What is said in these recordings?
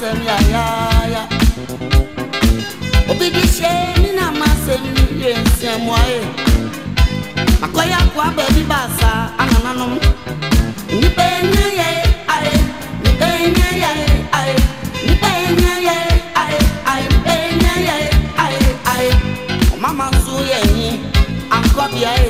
masem ya ya ya obi bi hyɛ ne na masem yɛ nsiamuae akɔyɛ akoa baabi baasa anananom nnipa ɛnyɛ yɛ ae nnipa ɛnyɛ yɛ ae nnipa ɛnyɛ yɛ ae ae nnipa ɛnyɛ yɛ ae ae ɔmama nso yɛ nyi ankɔ beae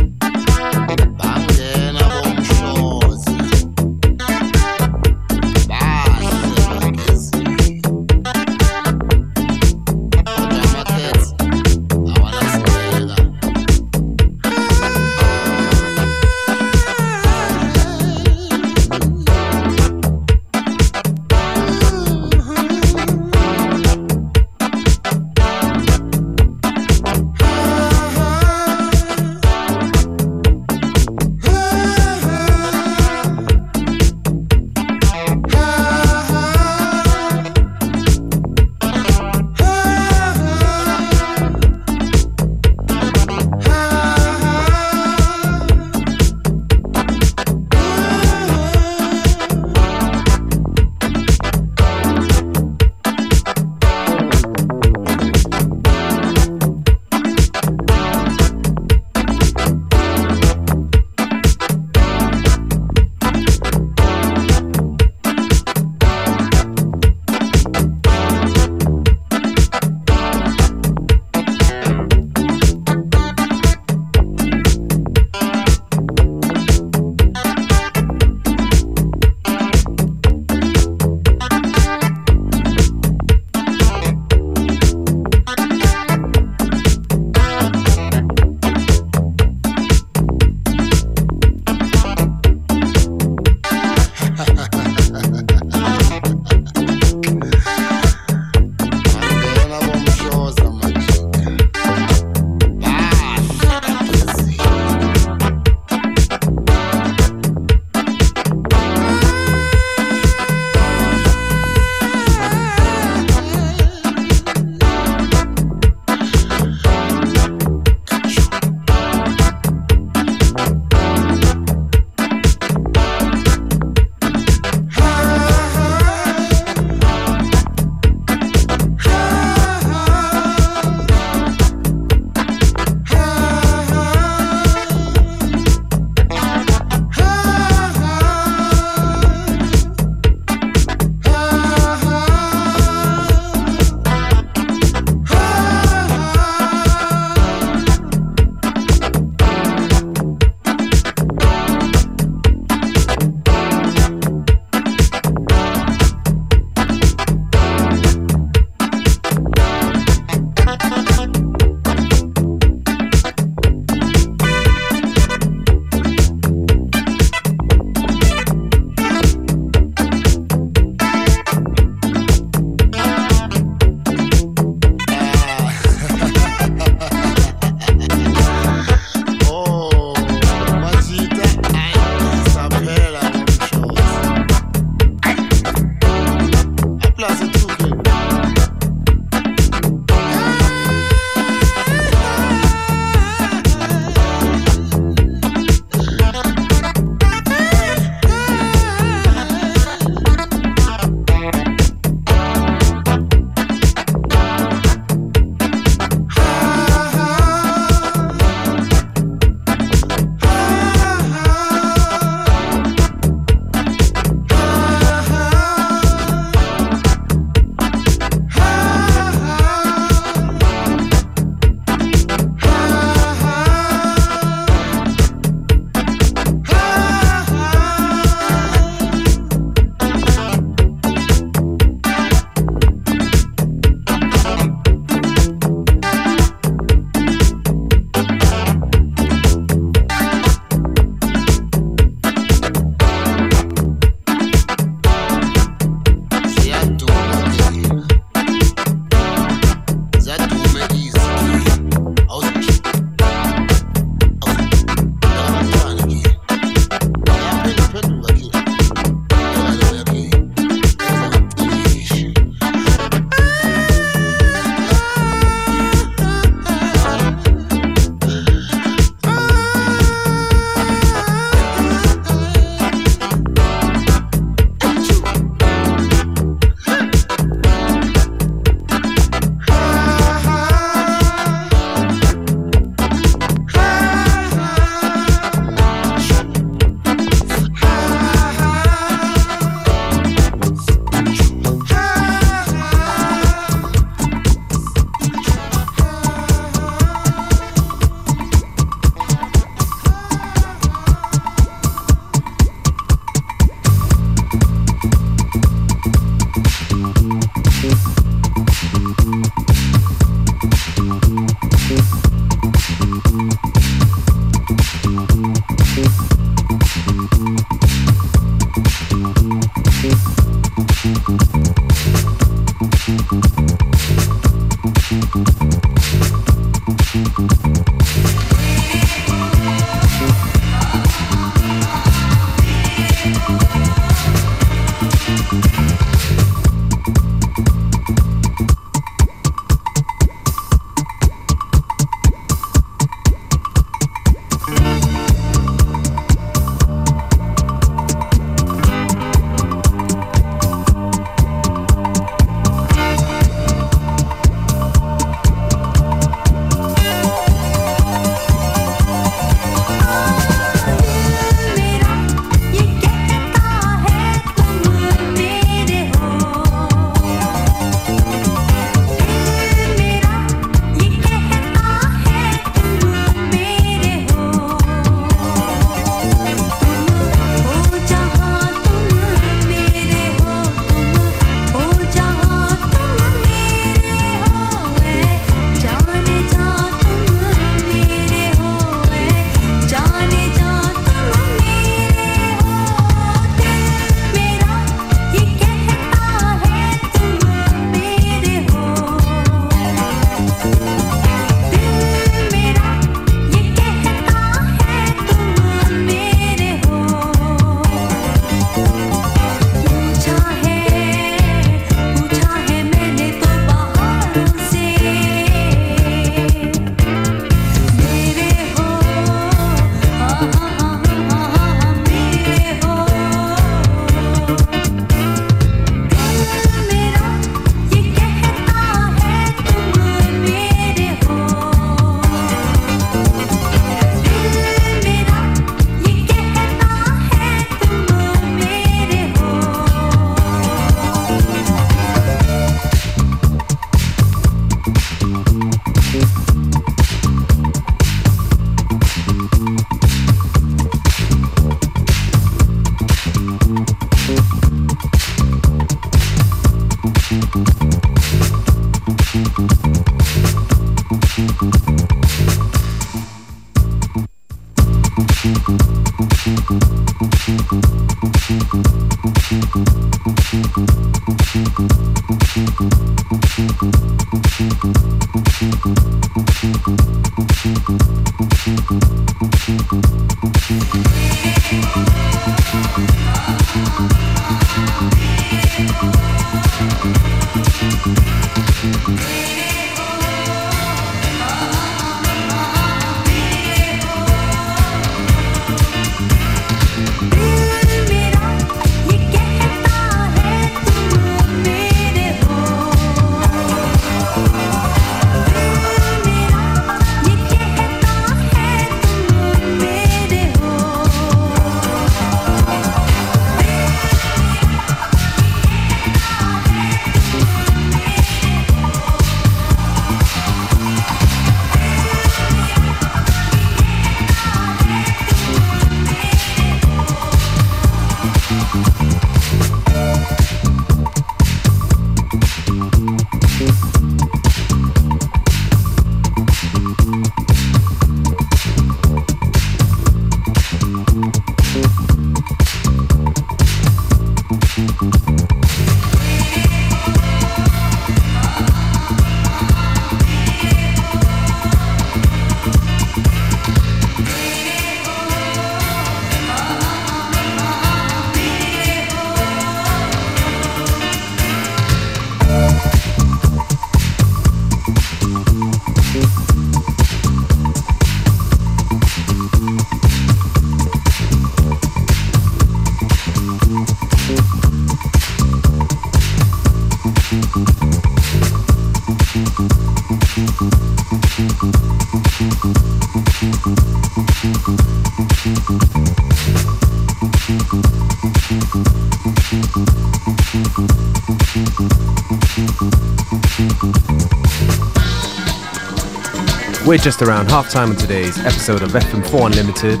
We're just around half time on today's episode of FM4 Unlimited.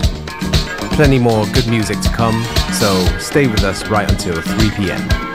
Plenty more good music to come, so stay with us right until 3 p.m.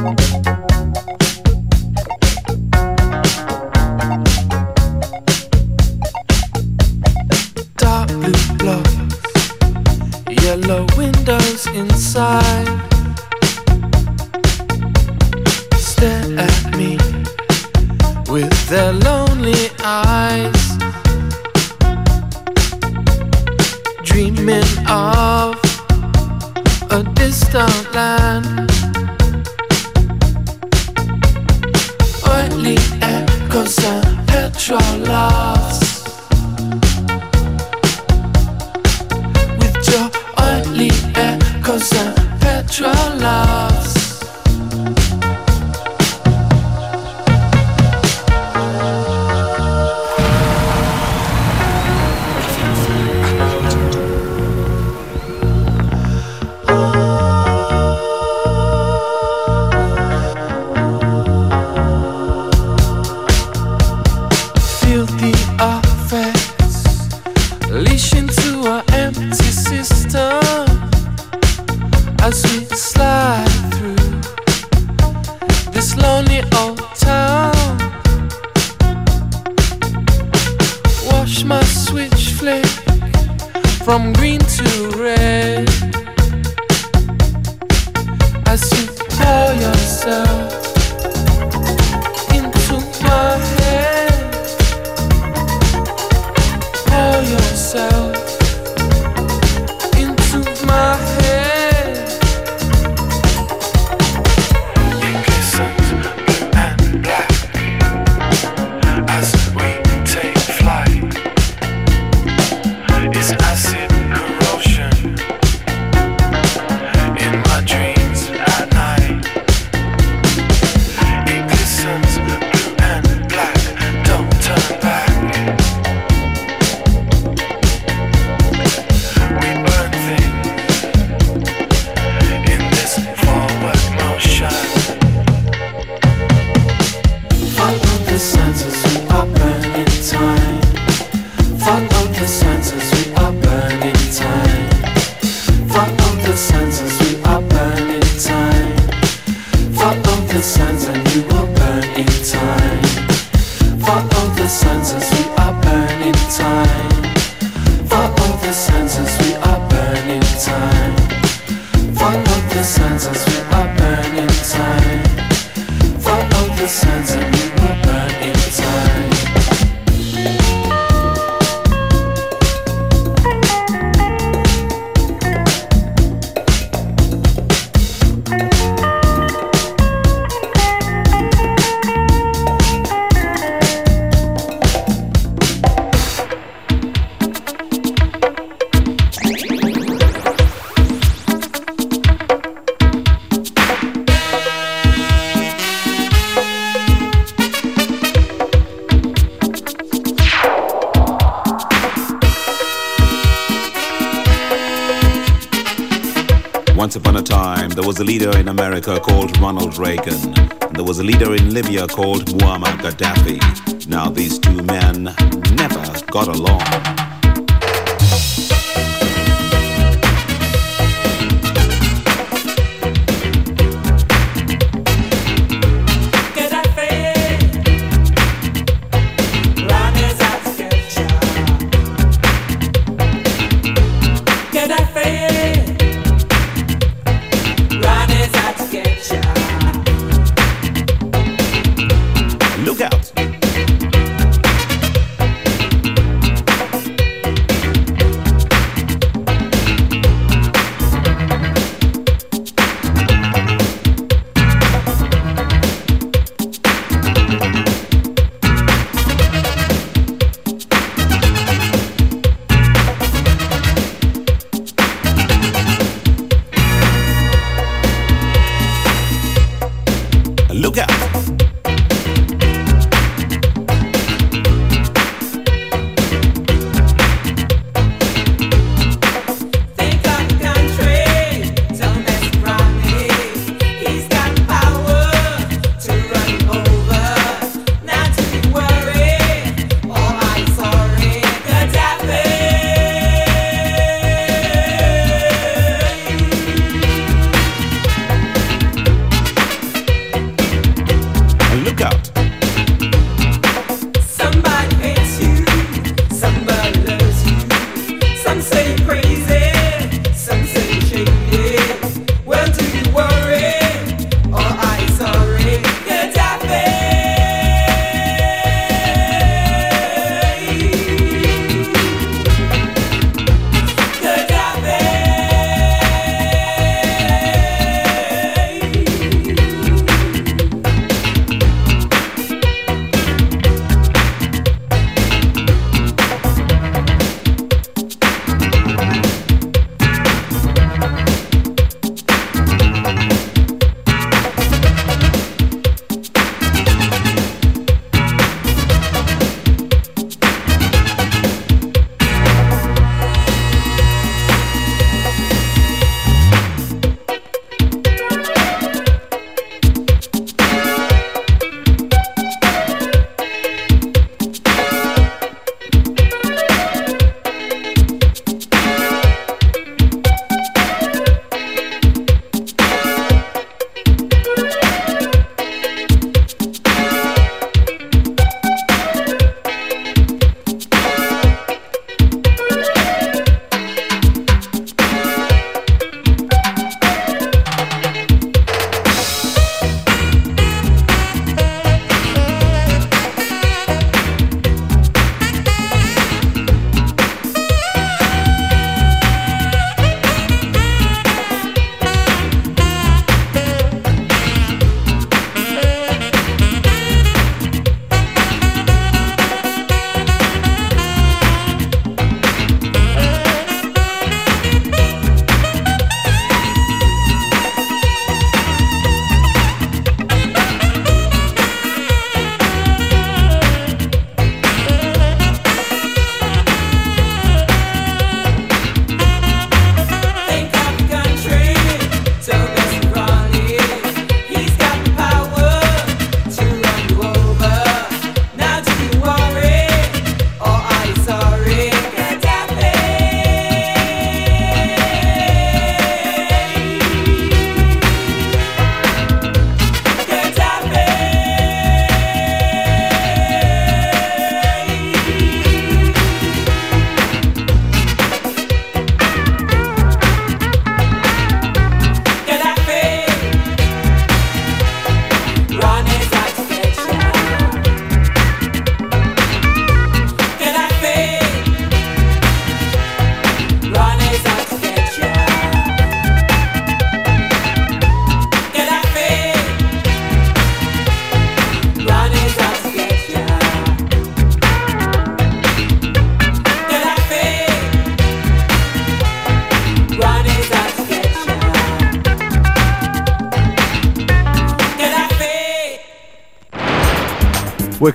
Dark blue blocks, yellow windows inside. Called Ronald Reagan, and there was a leader in Libya called Muammar Gaddafi. Now, these two men never got along.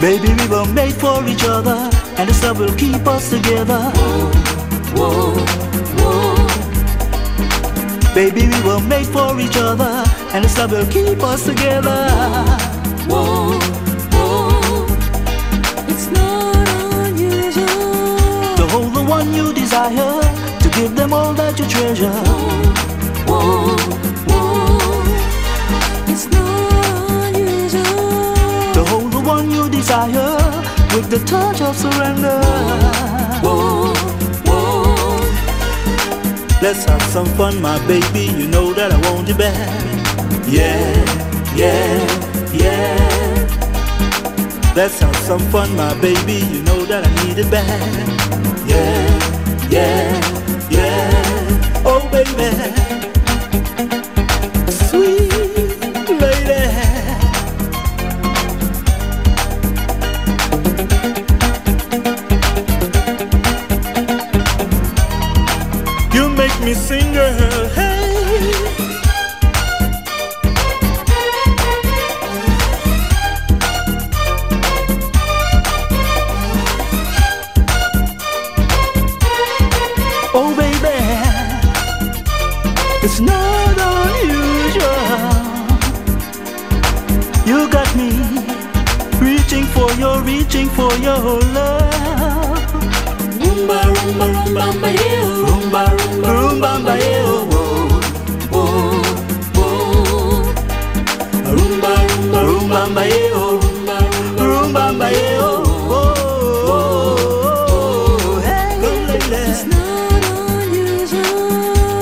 Baby, we were made for each other, and this love will keep us together. Whoa, whoa, whoa. Baby, we were made for each other, and this love will keep us together. Whoa. Whoa. It's not unusual to hold the one you desire, to give them all that you treasure. Whoa, whoa, desire with the touch of surrender. Whoa, whoa, Let's have some fun, my baby. You know that I want you back. Yeah, yeah, yeah. Let's have some fun, my baby. You know that I need it back yeah, yeah, yeah. Oh, baby,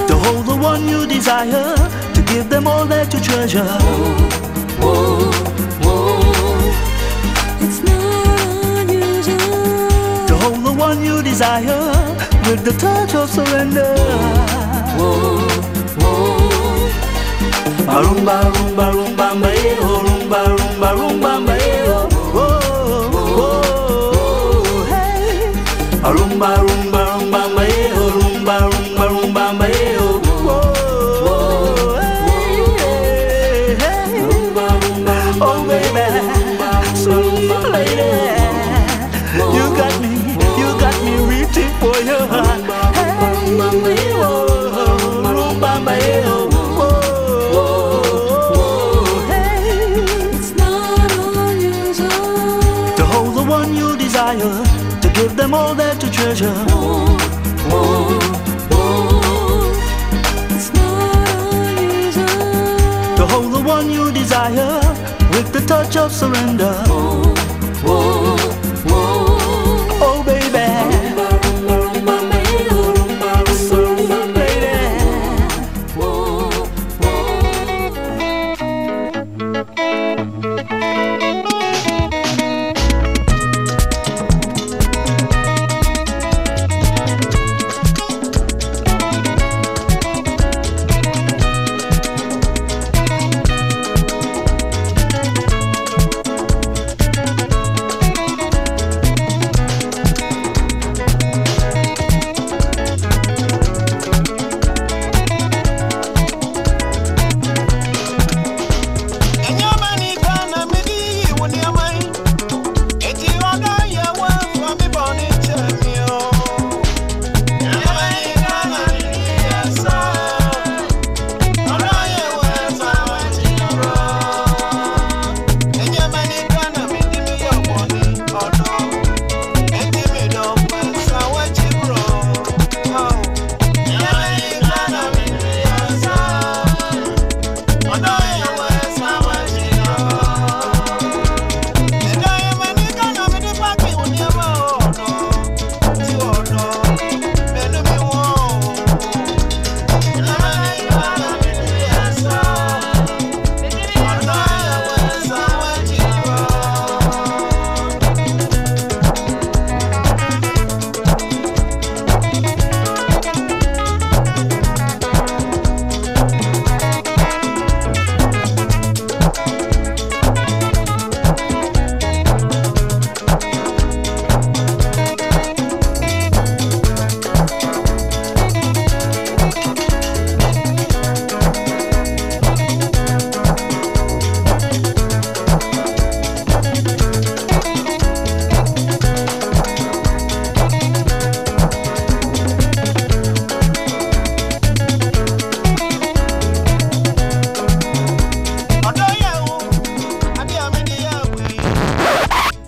To hold the one you desire To give them all that you treasure oh, oh, oh. It's not unusual To hold the one you desire With the touch of surrender oh, oh, oh. Rumba, rumba, rumba, mba, eh, oh, rumba, rumba, rumba, mba, eh, oh. Rumba, rumba, rumba, oh, rumba, rumba, rumba, touch of surrender.